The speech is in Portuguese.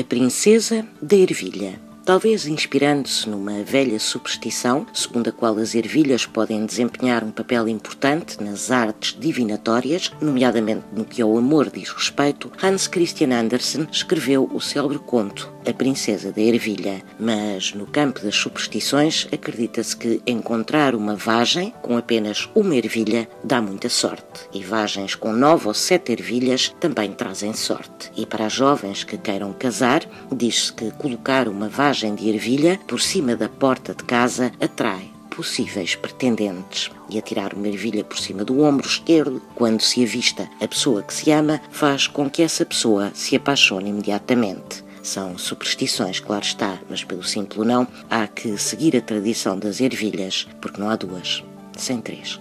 A Princesa da Ervilha. Talvez inspirando-se numa velha superstição, segundo a qual as ervilhas podem desempenhar um papel importante nas artes divinatórias, nomeadamente no que ao amor diz respeito, Hans Christian Andersen escreveu o célebre conto A Princesa da Ervilha. Mas no campo das superstições, acredita-se que encontrar uma vagem com apenas uma ervilha dá muita sorte, e vagens com nove ou sete ervilhas também trazem sorte. E para as jovens que queiram casar, diz-se que colocar uma vagem de ervilha por cima da porta de casa atrai possíveis pretendentes. E atirar uma ervilha por cima do ombro esquerdo, quando se avista a pessoa que se ama, faz com que essa pessoa se apaixone imediatamente. São superstições, claro está, mas pelo simples não, há que seguir a tradição das ervilhas, porque não há duas, sem três.